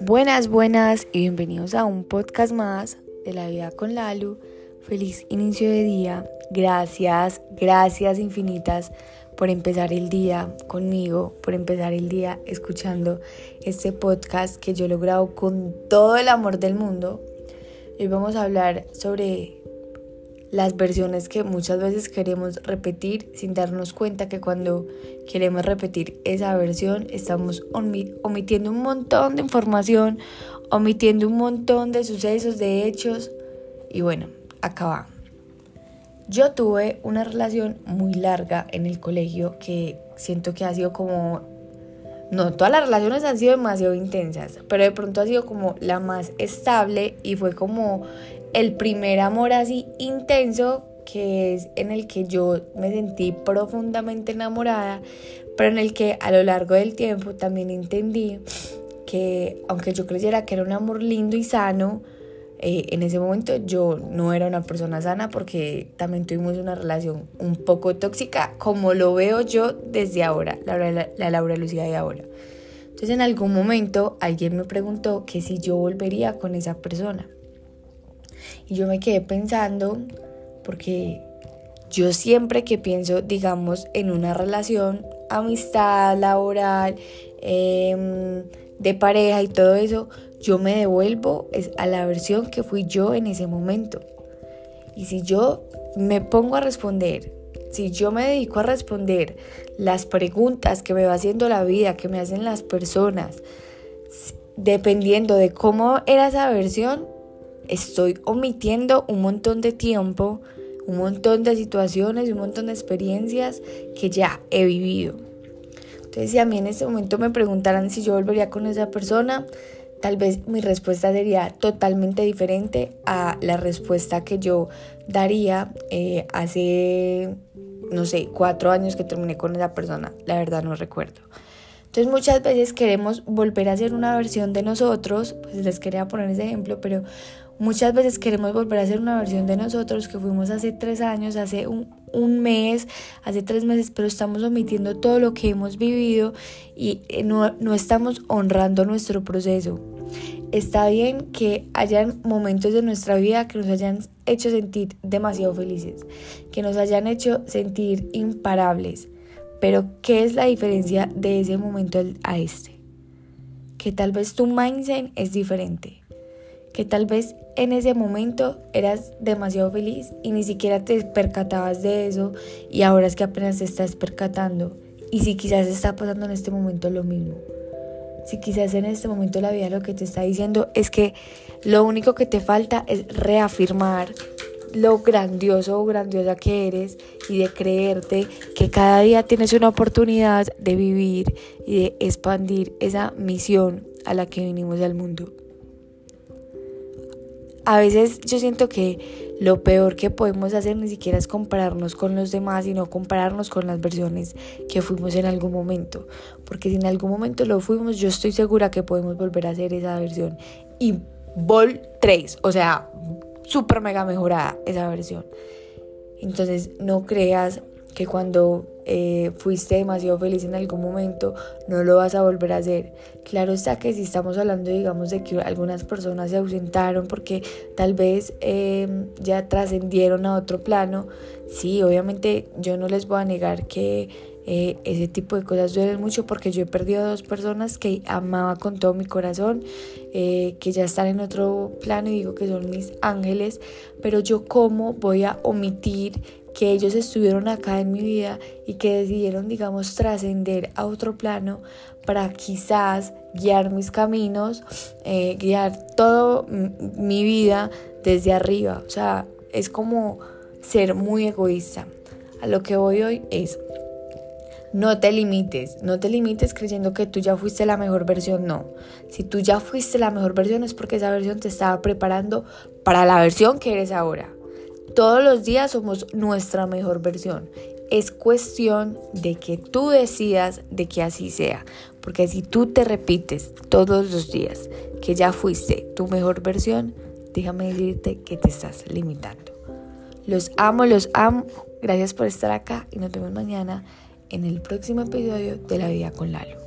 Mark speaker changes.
Speaker 1: Buenas, buenas y bienvenidos a un podcast más de la vida con Lalu. Feliz inicio de día. Gracias, gracias infinitas por empezar el día conmigo, por empezar el día escuchando este podcast que yo he logrado con todo el amor del mundo. Hoy vamos a hablar sobre las versiones que muchas veces queremos repetir sin darnos cuenta que cuando queremos repetir esa versión estamos omitiendo un montón de información, omitiendo un montón de sucesos, de hechos y bueno, acaba. Yo tuve una relación muy larga en el colegio que siento que ha sido como no, todas las relaciones han sido demasiado intensas, pero de pronto ha sido como la más estable y fue como el primer amor así intenso que es en el que yo me sentí profundamente enamorada, pero en el que a lo largo del tiempo también entendí que aunque yo creyera que era un amor lindo y sano, eh, en ese momento yo no era una persona sana porque también tuvimos una relación un poco tóxica, como lo veo yo desde ahora, la, la, la Laura Lucía de ahora. Entonces en algún momento alguien me preguntó que si yo volvería con esa persona. Y yo me quedé pensando, porque yo siempre que pienso, digamos, en una relación, amistad, laboral, em, de pareja y todo eso, yo me devuelvo a la versión que fui yo en ese momento. Y si yo me pongo a responder, si yo me dedico a responder las preguntas que me va haciendo la vida, que me hacen las personas, dependiendo de cómo era esa versión, estoy omitiendo un montón de tiempo, un montón de situaciones, un montón de experiencias que ya he vivido. Entonces, si a mí en este momento me preguntaran si yo volvería con esa persona, tal vez mi respuesta sería totalmente diferente a la respuesta que yo daría eh, hace, no sé, cuatro años que terminé con esa persona. La verdad no recuerdo. Entonces muchas veces queremos volver a ser una versión de nosotros, pues les quería poner ese ejemplo, pero muchas veces queremos volver a ser una versión de nosotros que fuimos hace tres años, hace un, mes, hace tres meses, pero estamos omitiendo todo lo que hemos vivido y eh, no, no estamos honrando nuestro proceso. Está bien que hayan momentos de nuestra vida que nos hayan hecho sentir demasiado felices, que nos hayan hecho sentir imparables, pero ¿qué es la diferencia de ese momento a este? Que tal vez tu mindset es diferente. Que tal vez en ese momento eras demasiado feliz y ni siquiera te percatabas de eso y ahora es que apenas te estás percatando. Y si quizás está pasando en este momento lo mismo. Si quizás en este momento la vida lo que te está diciendo es que lo único que te falta es reafirmar lo grandioso o grandiosa que eres y de creerte que cada día tienes una oportunidad de vivir y de expandir esa misión a la que vinimos al mundo. A veces yo siento que lo peor que podemos hacer ni siquiera es compararnos con los demás, sino compararnos con las versiones que fuimos en algún momento. Porque si en algún momento lo fuimos, yo estoy segura que podemos volver a hacer esa versión. Y Vol 3, o sea, súper mega mejorada esa versión. Entonces no creas que cuando eh, fuiste demasiado feliz en algún momento no lo vas a volver a hacer. Claro está que si estamos hablando, digamos, de que algunas personas se ausentaron porque tal vez em, ya trascendieron a otro plano, sí, obviamente yo no les voy a negar que eh, ese tipo de cosas duelen mucho porque yo he perdido a dos personas que amaba con todo mi corazón, eh, que ya están en otro plano y digo que son mis ángeles, pero yo cómo voy a omitir que ellos estuvieron acá en mi vida y que decidieron, digamos, trascender a otro plano para quizás guiar mis caminos, eh, guiar toda mi vida desde arriba. O sea, es como ser muy egoísta. A lo que voy hoy es, no te limites, no te limites creyendo que tú ya fuiste la mejor versión, no. Si tú ya fuiste la mejor versión es porque esa versión te estaba preparando para la versión que eres ahora. Todos los días somos nuestra mejor versión. Es cuestión de que tú decidas de que así sea. Porque si tú te repites todos los días que ya fuiste tu mejor versión, déjame decirte que te estás limitando. Los amo, los amo. Gracias por estar acá y nos vemos mañana en el próximo episodio de La Vida con Lalo.